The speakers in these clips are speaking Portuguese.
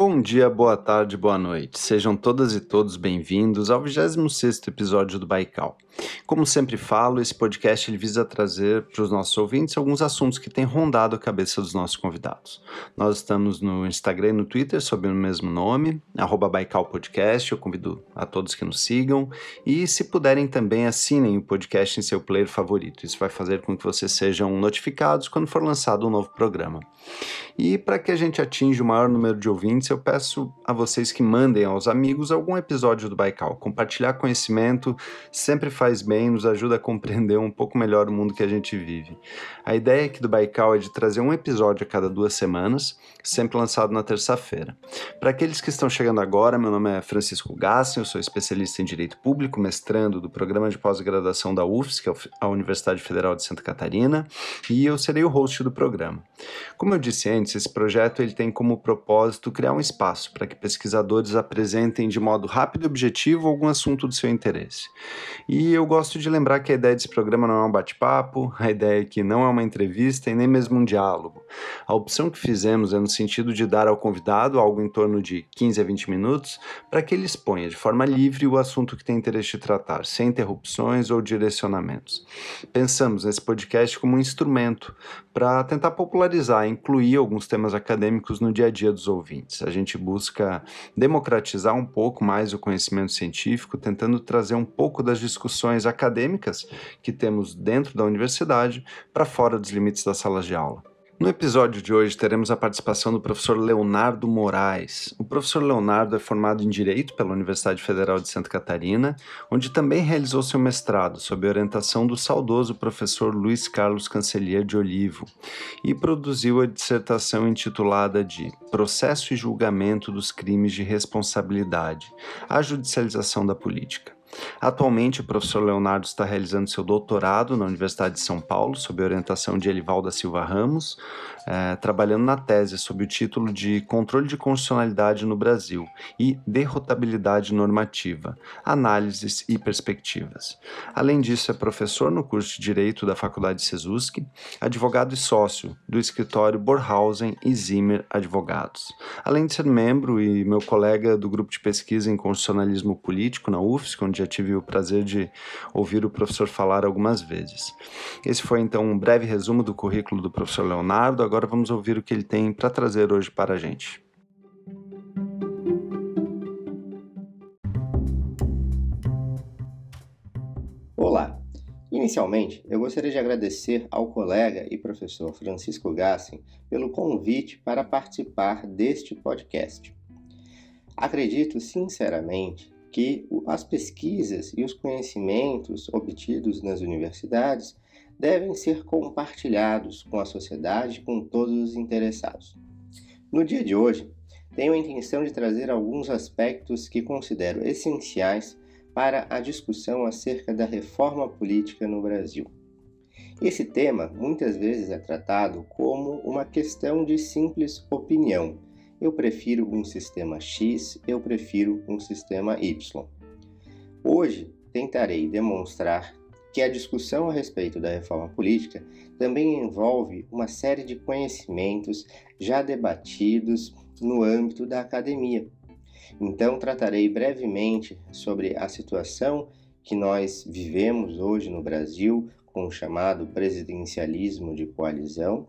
Bom dia, boa tarde, boa noite. Sejam todas e todos bem-vindos ao 26º episódio do Baikal. Como sempre falo, esse podcast ele visa trazer para os nossos ouvintes alguns assuntos que têm rondado a cabeça dos nossos convidados. Nós estamos no Instagram e no Twitter sob o mesmo nome, @baikalpodcast. Eu convido a todos que nos sigam e, se puderem, também assinem o podcast em seu player favorito. Isso vai fazer com que vocês sejam notificados quando for lançado um novo programa. E para que a gente atinja o maior número de ouvintes, eu peço a vocês que mandem aos amigos algum episódio do Baikal. Compartilhar conhecimento sempre faz bem, nos ajuda a compreender um pouco melhor o mundo que a gente vive. A ideia aqui do Baikal é de trazer um episódio a cada duas semanas, sempre lançado na terça-feira. Para aqueles que estão chegando agora, meu nome é Francisco Gassen, eu sou especialista em Direito Público, mestrando do programa de pós-graduação da UFSC, é a Universidade Federal de Santa Catarina, e eu serei o host do programa. Como eu disse antes, esse projeto ele tem como propósito criar um espaço para que pesquisadores apresentem de modo rápido e objetivo algum assunto do seu interesse. E eu gosto de lembrar que a ideia desse programa não é um bate-papo, a ideia é que não é uma entrevista e nem mesmo um diálogo. A opção que fizemos é no sentido de dar ao convidado algo em torno de 15 a 20 minutos para que ele exponha de forma livre o assunto que tem interesse de tratar, sem interrupções ou direcionamentos. Pensamos nesse podcast como um instrumento para tentar popularizar incluir alguns temas acadêmicos no dia a dia dos ouvintes. A gente busca democratizar um pouco mais o conhecimento científico, tentando trazer um pouco das discussões acadêmicas que temos dentro da universidade para fora dos limites das salas de aula. No episódio de hoje teremos a participação do professor Leonardo Moraes. O professor Leonardo é formado em Direito pela Universidade Federal de Santa Catarina, onde também realizou seu mestrado sob orientação do saudoso professor Luiz Carlos Cancelier de Olivo e produziu a dissertação intitulada de Processo e Julgamento dos Crimes de Responsabilidade: A Judicialização da Política. Atualmente, o professor Leonardo está realizando seu doutorado na Universidade de São Paulo, sob orientação de Elival da Silva Ramos, é, trabalhando na tese sob o título de Controle de Constitucionalidade no Brasil e Derrotabilidade Normativa, Análises e Perspectivas. Além disso, é professor no curso de Direito da Faculdade Sesusk, advogado e sócio do escritório Borhausen e Zimmer Advogados. Além de ser membro e meu colega do grupo de pesquisa em constitucionalismo político na UFSC, onde já tive o prazer de ouvir o professor falar algumas vezes. Esse foi então um breve resumo do currículo do professor Leonardo. Agora vamos ouvir o que ele tem para trazer hoje para a gente. Olá! Inicialmente, eu gostaria de agradecer ao colega e professor Francisco Gassen pelo convite para participar deste podcast. Acredito sinceramente que as pesquisas e os conhecimentos obtidos nas universidades devem ser compartilhados com a sociedade, com todos os interessados. No dia de hoje, tenho a intenção de trazer alguns aspectos que considero essenciais para a discussão acerca da reforma política no Brasil. Esse tema muitas vezes é tratado como uma questão de simples opinião eu prefiro um sistema X, eu prefiro um sistema Y. Hoje tentarei demonstrar que a discussão a respeito da reforma política também envolve uma série de conhecimentos já debatidos no âmbito da academia. Então, tratarei brevemente sobre a situação que nós vivemos hoje no Brasil com o chamado presidencialismo de coalizão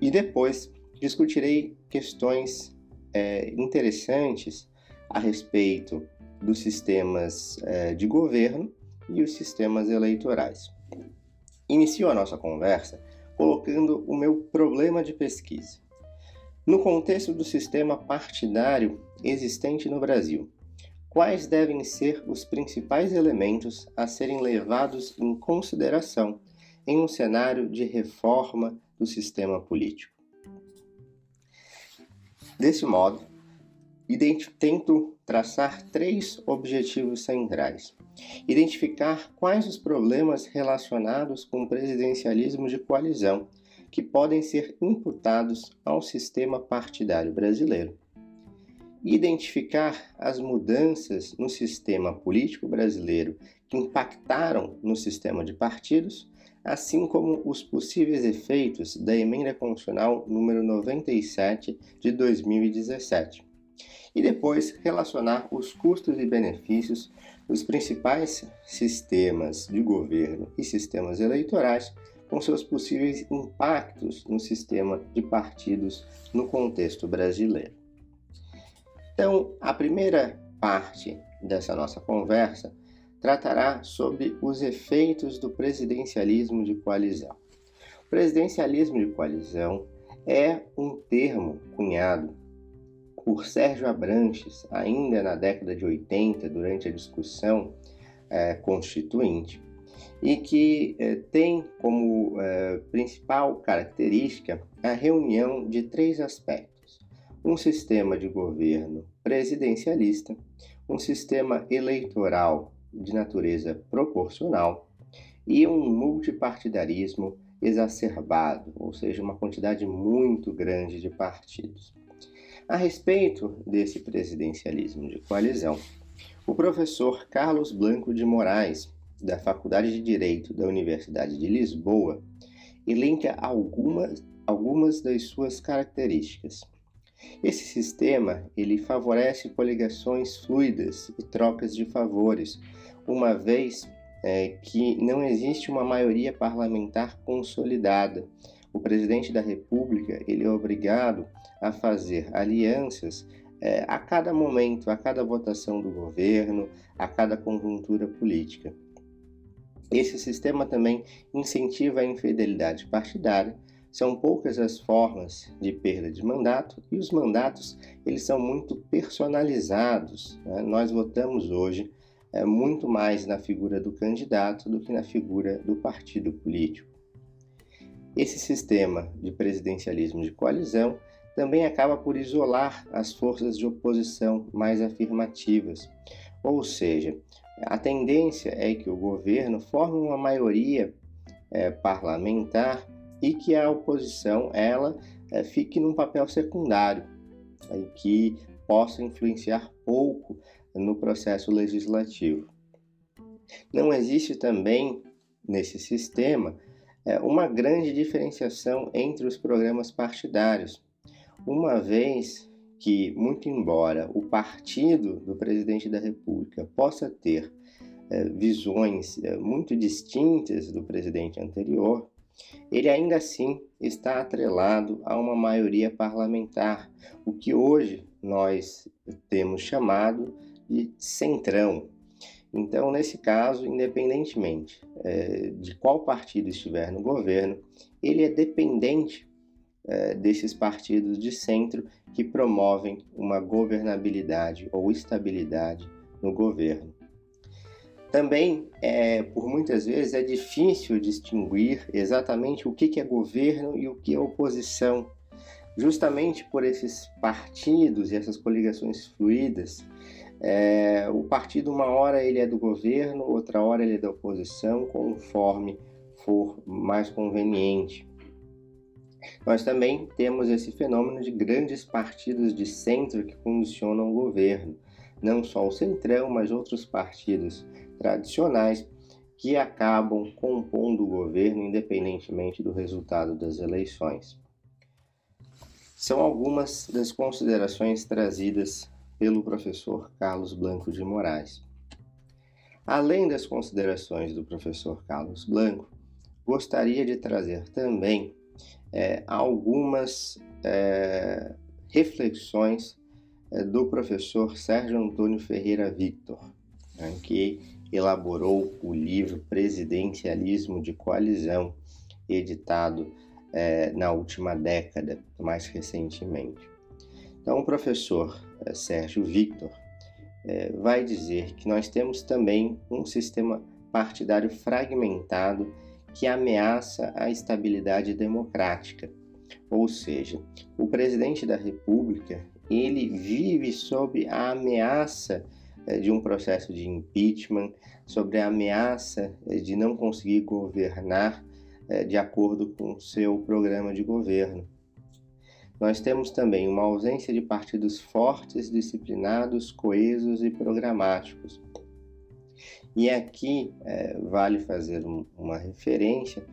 e depois discutirei questões é, interessantes a respeito dos sistemas é, de governo e os sistemas eleitorais. Inicio a nossa conversa colocando o meu problema de pesquisa. No contexto do sistema partidário existente no Brasil, quais devem ser os principais elementos a serem levados em consideração em um cenário de reforma do sistema político? Desse modo, tento traçar três objetivos centrais. Identificar quais os problemas relacionados com o presidencialismo de coalizão que podem ser imputados ao sistema partidário brasileiro. Identificar as mudanças no sistema político brasileiro que impactaram no sistema de partidos assim como os possíveis efeitos da Emenda Constitucional número 97 de 2017. e depois relacionar os custos e benefícios dos principais sistemas de governo e sistemas eleitorais com seus possíveis impactos no sistema de partidos no contexto brasileiro. Então, a primeira parte dessa nossa conversa tratará sobre os efeitos do presidencialismo de coalizão. Presidencialismo de coalizão é um termo cunhado por Sérgio Abranches ainda na década de 80, durante a discussão é, constituinte, e que é, tem como é, principal característica a reunião de três aspectos: um sistema de governo presidencialista, um sistema eleitoral de natureza proporcional e um multipartidarismo exacerbado, ou seja, uma quantidade muito grande de partidos. A respeito desse presidencialismo de coalizão, o professor Carlos Blanco de Moraes, da Faculdade de Direito da Universidade de Lisboa, elenca algumas, algumas das suas características. Esse sistema ele favorece coligações fluidas e trocas de favores, uma vez é, que não existe uma maioria parlamentar consolidada. O presidente da República ele é obrigado a fazer alianças é, a cada momento, a cada votação do governo, a cada conjuntura política. Esse sistema também incentiva a infidelidade partidária. São poucas as formas de perda de mandato e os mandatos eles são muito personalizados. Né? Nós votamos hoje é, muito mais na figura do candidato do que na figura do partido político. Esse sistema de presidencialismo de coalizão também acaba por isolar as forças de oposição mais afirmativas. Ou seja, a tendência é que o governo forme uma maioria é, parlamentar e que a oposição ela é, fique num papel secundário, e que possa influenciar pouco no processo legislativo. Não existe também nesse sistema é, uma grande diferenciação entre os programas partidários uma vez que, muito embora o partido do presidente da República possa ter é, visões é, muito distintas do presidente anterior, ele ainda assim está atrelado a uma maioria parlamentar, o que hoje nós temos chamado de centrão. Então, nesse caso, independentemente é, de qual partido estiver no governo, ele é dependente é, desses partidos de centro que promovem uma governabilidade ou estabilidade no governo. Também, é, por muitas vezes, é difícil distinguir exatamente o que é governo e o que é oposição, justamente por esses partidos e essas coligações fluídas. É, o partido, uma hora ele é do governo, outra hora ele é da oposição, conforme for mais conveniente. Nós também temos esse fenômeno de grandes partidos de centro que condicionam o governo, não só o Centrão, mas outros partidos tradicionais que acabam compondo o governo independentemente do resultado das eleições. São algumas das considerações trazidas pelo professor Carlos Blanco de Moraes. Além das considerações do professor Carlos Blanco, gostaria de trazer também é, algumas é, reflexões é, do professor Sérgio Antônio Ferreira Victor, né, que elaborou o livro Presidencialismo de Coalizão, editado é, na última década, mais recentemente. Então, o professor Sérgio Victor é, vai dizer que nós temos também um sistema partidário fragmentado que ameaça a estabilidade democrática. Ou seja, o presidente da República ele vive sob a ameaça eh, de um processo de impeachment, sobre a ameaça de não conseguir governar de acordo com seu programa de governo. Nós temos também uma ausência de partidos fortes, disciplinados, coesos e programáticos. E aqui é, vale fazer um, uma referência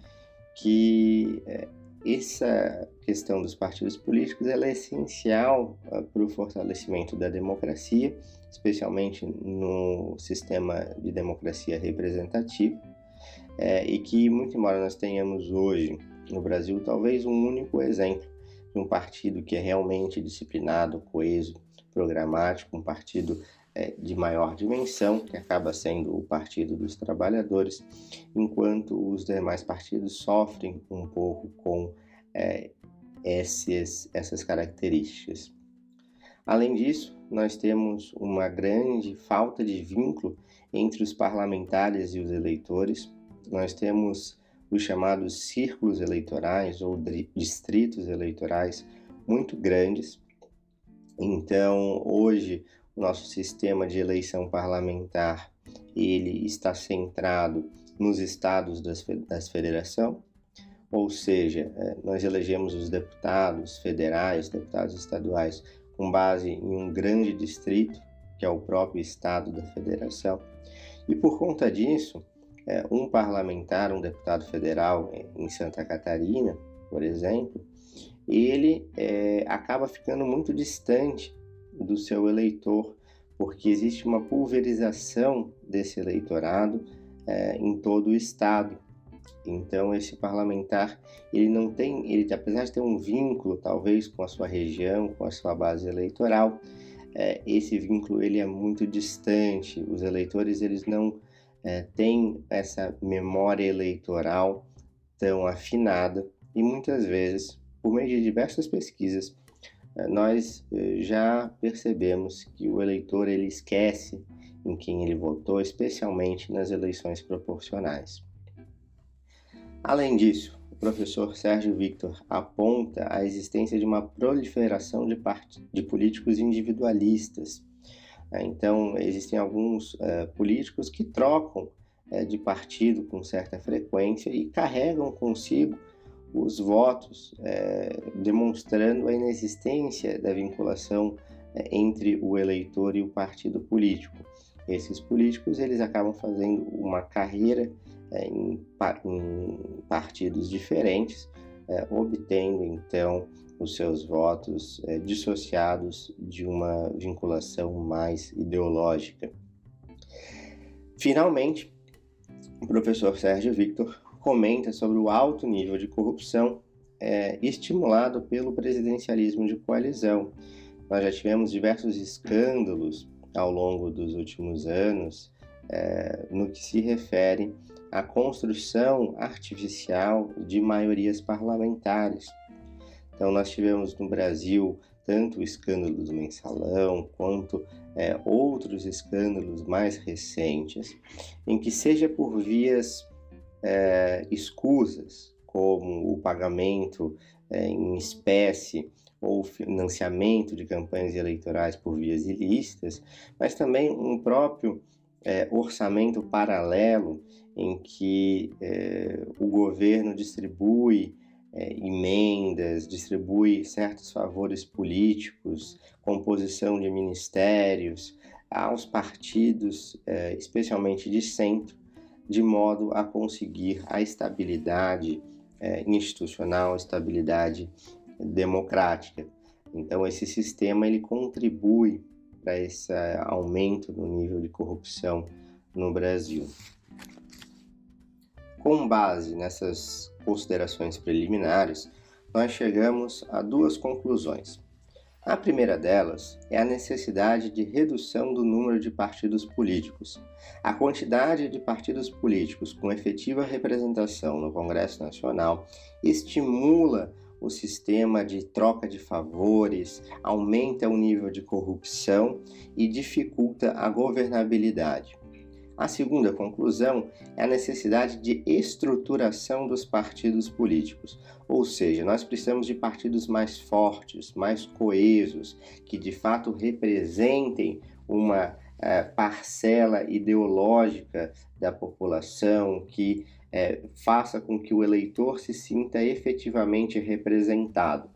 que é, essa questão dos partidos políticos é essencial uh, para o fortalecimento da democracia, especialmente no sistema de democracia representativa, é, e que, muito embora nós tenhamos hoje no Brasil talvez um único exemplo um partido que é realmente disciplinado, coeso, programático, um partido é, de maior dimensão, que acaba sendo o Partido dos Trabalhadores, enquanto os demais partidos sofrem um pouco com é, esses, essas características. Além disso, nós temos uma grande falta de vínculo entre os parlamentares e os eleitores. Nós temos os chamados círculos eleitorais ou distritos eleitorais muito grandes. Então, hoje, o nosso sistema de eleição parlamentar ele está centrado nos estados das, das federação, ou seja, é, nós elegemos os deputados federais, deputados estaduais, com base em um grande distrito, que é o próprio estado da federação. E por conta disso, um parlamentar, um deputado federal em Santa Catarina, por exemplo, ele é, acaba ficando muito distante do seu eleitor, porque existe uma pulverização desse eleitorado é, em todo o estado. Então esse parlamentar ele não tem, ele apesar de ter um vínculo talvez com a sua região, com a sua base eleitoral, é, esse vínculo ele é muito distante. Os eleitores eles não é, têm essa memória eleitoral tão afinada e muitas vezes, por meio de diversas pesquisas, é, nós é, já percebemos que o eleitor ele esquece em quem ele votou, especialmente nas eleições proporcionais. Além disso, o professor Sérgio Victor aponta a existência de uma proliferação de, de políticos individualistas. É, então, existem alguns uh, políticos que trocam uh, de partido com certa frequência e carregam consigo os votos, uh, demonstrando a inexistência da vinculação entre o eleitor e o partido político. Esses políticos eles acabam fazendo uma carreira em, em, partidos diferentes, obtendo então os seus votos é, dissociados de uma vinculação mais ideológica. Finalmente, o professor Sérgio Victor comenta sobre o alto nível de corrupção é, estimulado pelo presidencialismo de coalizão. Nós já tivemos diversos escândalos ao longo dos últimos anos é, no que se refere à construção artificial de maiorias parlamentares. Então, nós tivemos no Brasil tanto o escândalo do mensalão quanto é, outros escândalos mais recentes, em que, seja por vias é, escusas, como o pagamento é, em espécie ou financiamento de campanhas eleitorais por vias ilícitas, mas também um próprio é, orçamento paralelo em que é, o governo distribui é, emendas, distribui certos favores políticos, composição de ministérios aos partidos, é, especialmente de centro, de modo a conseguir a estabilidade é, institucional, estabilidade democrática. Então esse sistema ele contribui para esse aumento do nível de corrupção no Brasil. Com base nessas considerações preliminares, nós chegamos a duas conclusões. A primeira delas é a necessidade de redução do número de partidos políticos. A quantidade de partidos políticos com efetiva representação no Congresso Nacional estimula o sistema de troca de favores, aumenta o nível de corrupção e dificulta a governabilidade. A segunda conclusão é a necessidade de estruturação dos partidos políticos, ou seja, nós precisamos de partidos mais fortes, mais coesos, que de fato representem uma é, parcela ideológica da população, que é, faça com que o eleitor se sinta efetivamente representado.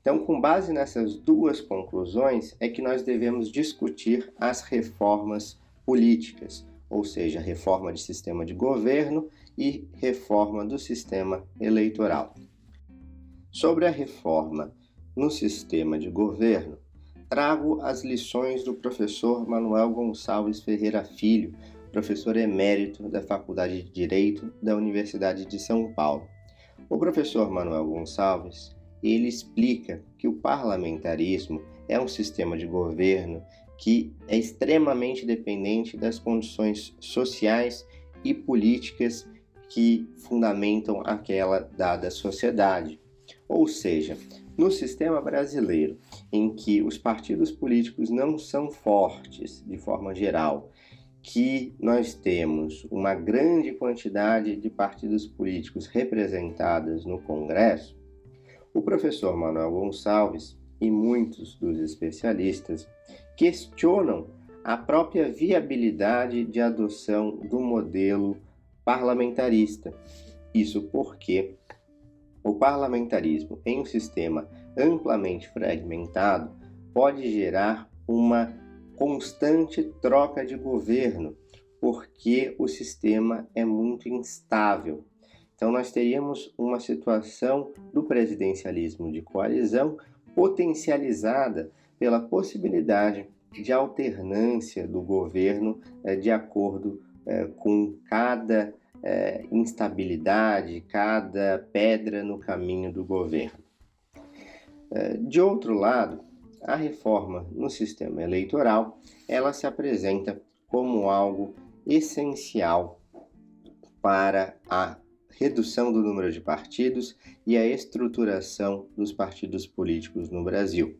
Então, com base nessas duas conclusões, é que nós devemos discutir as reformas políticas ou seja, reforma de sistema de governo e reforma do sistema eleitoral. Sobre a reforma no sistema de governo, trago as lições do professor Manuel Gonçalves Ferreira Filho, professor emérito da Faculdade de Direito da Universidade de São Paulo. O professor Manuel Gonçalves, ele explica que o parlamentarismo é um sistema de governo que é extremamente dependente das condições sociais e políticas que fundamentam aquela dada sociedade. Ou seja, no sistema brasileiro, em que os partidos políticos não são fortes de forma geral, que nós temos uma grande quantidade de partidos políticos representados no Congresso, o professor Manuel Gonçalves e muitos dos especialistas questionam a própria viabilidade de adoção do modelo parlamentarista. Isso porque o parlamentarismo em um sistema amplamente fragmentado pode gerar uma constante troca de governo, porque o sistema é muito instável. Então, nós teríamos uma situação do presidencialismo de coalizão potencializada pela possibilidade de alternância do governo eh, de acordo eh, com cada é, instabilidade, cada pedra no caminho do governo. De outro lado, a reforma no sistema eleitoral ela se apresenta como algo essencial para a redução do número de partidos e a estruturação dos partidos políticos no Brasil.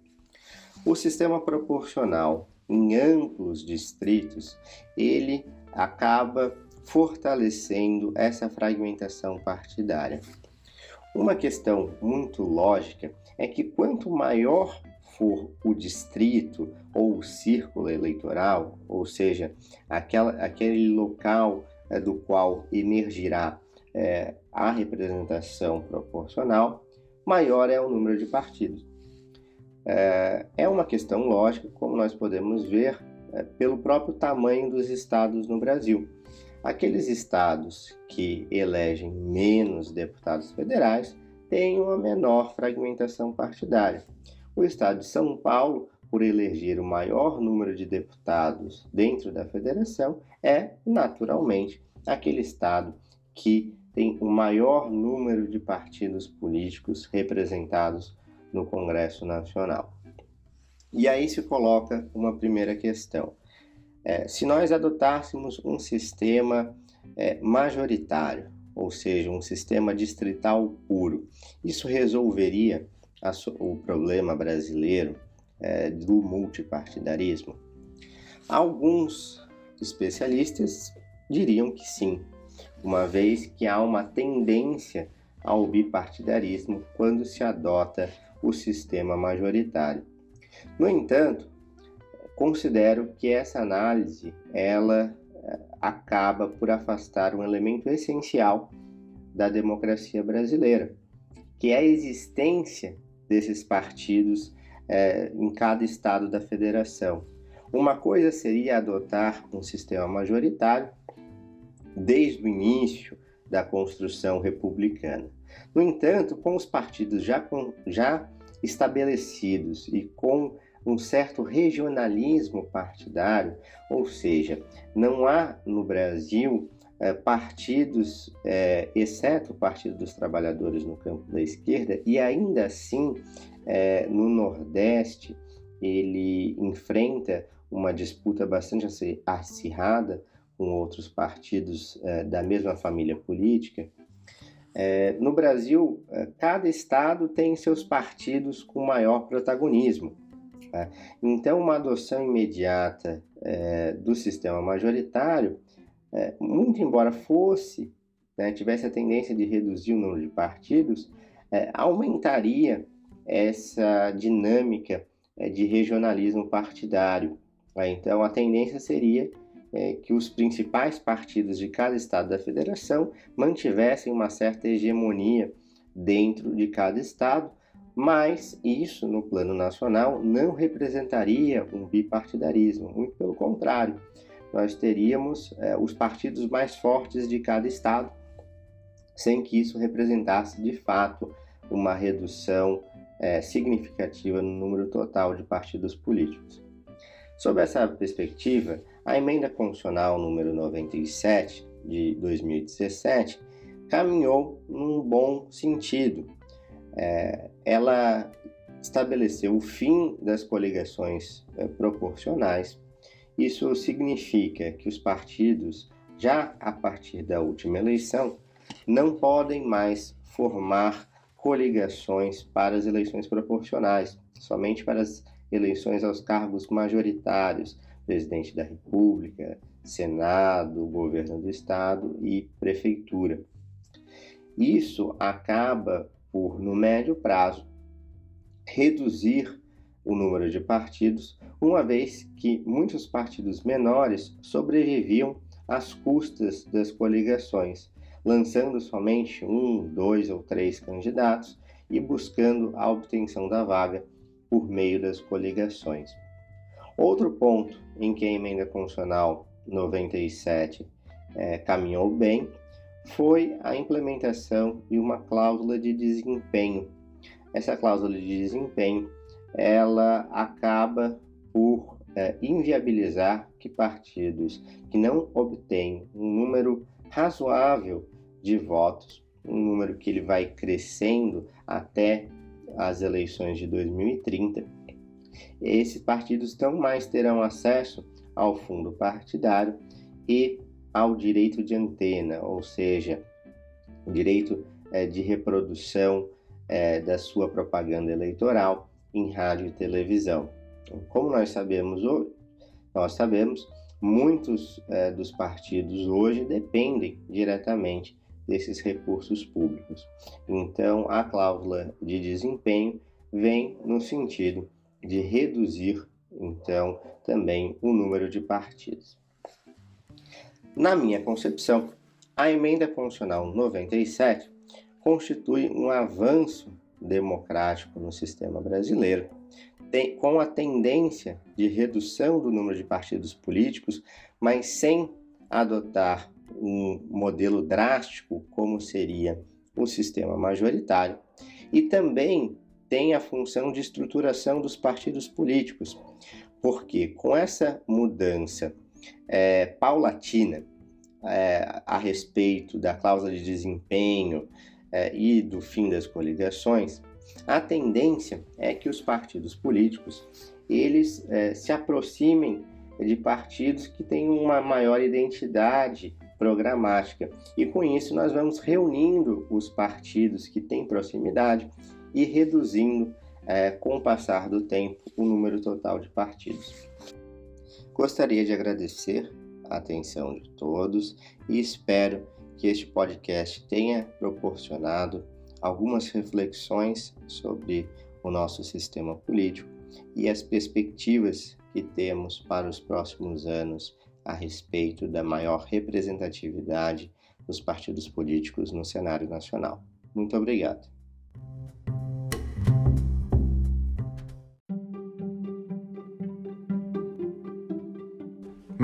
O sistema proporcional em amplos distritos, ele acaba fortalecendo essa fragmentação partidária. Uma questão muito lógica é que quanto maior for o distrito ou o círculo eleitoral, ou seja, aquela, aquele local é, do qual emergirá é, a representação proporcional, maior é o número de partidos. É, é uma questão lógica, como nós podemos ver é, pelo próprio tamanho dos estados no Brasil. Aqueles estados que elegem menos deputados federais têm uma menor fragmentação partidária. O estado de São Paulo, por eleger o maior número de deputados dentro da federação, é naturalmente aquele estado que tem o maior número de partidos políticos representados no Congresso Nacional. E aí se coloca uma primeira questão. É, se nós adotássemos um sistema é, majoritário, ou seja, um sistema distrital puro, isso resolveria a, o problema brasileiro é, do multipartidarismo? Alguns especialistas diriam que sim, uma vez que há uma tendência ao bipartidarismo quando se adota o sistema majoritário. No entanto, Considero que essa análise ela eh, acaba por afastar um elemento essencial da democracia brasileira, que é a existência desses partidos é, em cada estado da federação. Uma coisa seria adotar um sistema majoritário desde o início da construção republicana. No entanto, com os partidos já, com, já estabelecidos e com um certo regionalismo partidário, ou seja, não há no Brasil é, partidos, é, exceto o Partido dos Trabalhadores no campo da esquerda, e ainda assim é, no Nordeste ele enfrenta uma disputa bastante acirrada com outros partidos da mesma família política. No Brasil, cada estado tem seus partidos com maior protagonismo. Tá? Então, uma adoção imediata é, do sistema majoritário, é, muito embora fosse, né, tivesse a tendência de reduzir o número de partidos, é, aumentaria essa dinâmica é, de regionalismo partidário. Tá? Então, a tendência seria é, que os principais partidos de cada estado da federação mantivessem uma certa hegemonia dentro de cada estado, mas isso, no plano nacional, não representaria um bipartidarismo, muito pelo contrário. Nós teríamos é, os partidos mais fortes de cada estado, sem que isso representasse de fato uma redução é, significativa no número total de partidos políticos. Sob essa perspectiva, a emenda constitucional número 97 de 2017 caminhou num bom sentido. É, ela estabeleceu o fim das coligações é, proporcionais. Isso significa que os partidos, já a partir da última eleição, não podem mais formar coligações para as eleições proporcionais, somente para as eleições aos cargos majoritários, presidente da República, Senado, governo do Estado e prefeitura. Isso acaba por, no médio prazo, reduzir o número de partidos, uma vez que muitos partidos menores sobreviviam às custas das coligações, lançando somente um, dois ou três candidatos e buscando a obtenção da vaga por meio das coligações. Outro ponto em que a emenda constitucional 97 é, caminhou bem foi a implementação de uma cláusula de desempenho. Essa cláusula de desempenho ela acaba por é, inviabilizar que partidos que não obtêm um número razoável de votos, um número que ele vai crescendo até as eleições de 2030, esses partidos não mais terão acesso ao fundo partidário e ao direito de antena, ou seja, o direito é, de reprodução é, da sua propaganda eleitoral em rádio e televisão. Como nós sabemos hoje, nós sabemos, muitos é, dos partidos hoje dependem diretamente desses recursos públicos. Então, a cláusula de desempenho vem no sentido de reduzir, então, também o número de partidos. Na minha concepção, a emenda constitucional 97 constitui um avanço democrático no sistema brasileiro, tem, com a tendência de redução do número de partidos políticos, mas sem adotar um modelo drástico como seria o sistema majoritário, e também tem a função de estruturação dos partidos políticos, porque com essa mudança é, paulatina é, a respeito da cláusula de desempenho é, e do fim das coligações, a tendência é que os partidos políticos eles é, se aproximem de partidos que têm uma maior identidade programática. E com isso nós vamos reunindo os partidos que têm proximidade e reduzindo, é, com o passar do tempo, o número total de partidos. Gostaria de agradecer a atenção de todos e espero que este podcast tenha proporcionado algumas reflexões sobre o nosso sistema político e as perspectivas que temos para os próximos anos a respeito da maior representatividade dos partidos políticos no cenário nacional. Muito obrigado.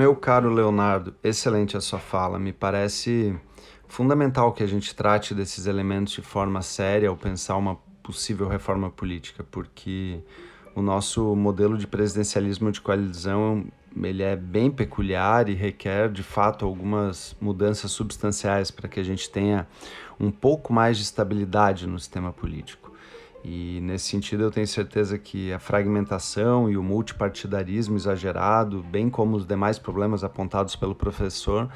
Meu caro Leonardo, excelente a sua fala. Me parece fundamental que a gente trate desses elementos de forma séria ao pensar uma possível reforma política, porque o nosso modelo de presidencialismo de coalizão ele é bem peculiar e requer de fato algumas mudanças substanciais para que a gente tenha um pouco mais de estabilidade no sistema político. E nesse sentido eu tenho certeza que a fragmentação e o multipartidarismo exagerado, bem como os demais problemas apontados pelo professor,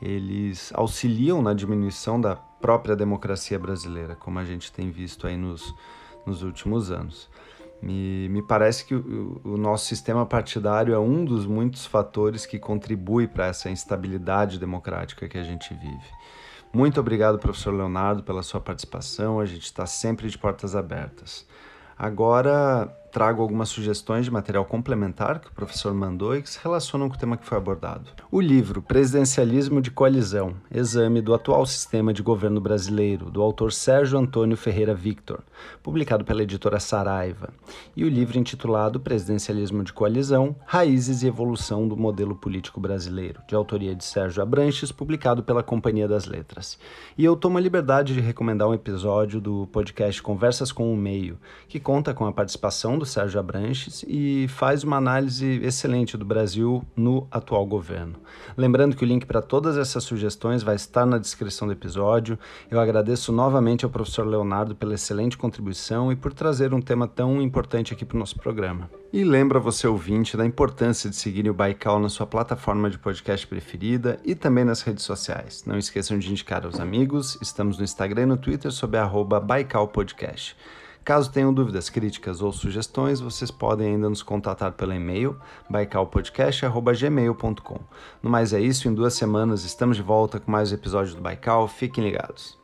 eles auxiliam na diminuição da própria democracia brasileira, como a gente tem visto aí nos, nos últimos anos. Me, me parece que o, o nosso sistema partidário é um dos muitos fatores que contribui para essa instabilidade democrática que a gente vive. Muito obrigado, professor Leonardo, pela sua participação. A gente está sempre de portas abertas. Agora, trago algumas sugestões de material complementar que o professor mandou e que se relacionam com o tema que foi abordado. O livro Presidencialismo de Coalizão Exame do Atual Sistema de Governo Brasileiro, do autor Sérgio Antônio Ferreira Victor, publicado pela editora Saraiva, e o livro intitulado Presidencialismo de Coalizão Raízes e Evolução do Modelo Político Brasileiro, de autoria de Sérgio Abranches, publicado pela Companhia das Letras. E eu tomo a liberdade de recomendar um episódio do podcast Conversas com o Meio, que conta com a participação do Sérgio Abranches e faz uma análise excelente do Brasil no atual governo. Lembrando que o link para todas essas sugestões vai estar na descrição do episódio. Eu agradeço novamente ao professor Leonardo pela excelente contribuição e por trazer um tema tão importante aqui para o nosso programa. E lembra você ouvinte da importância de seguir o Baikal na sua plataforma de podcast preferida e também nas redes sociais. Não esqueçam de indicar aos amigos, estamos no Instagram e no Twitter sob arroba Baikal Podcast. Caso tenham dúvidas, críticas ou sugestões, vocês podem ainda nos contatar pelo e-mail baicalpodcast.gmail.com. No mais é isso, em duas semanas estamos de volta com mais um episódio do Baikal, fiquem ligados.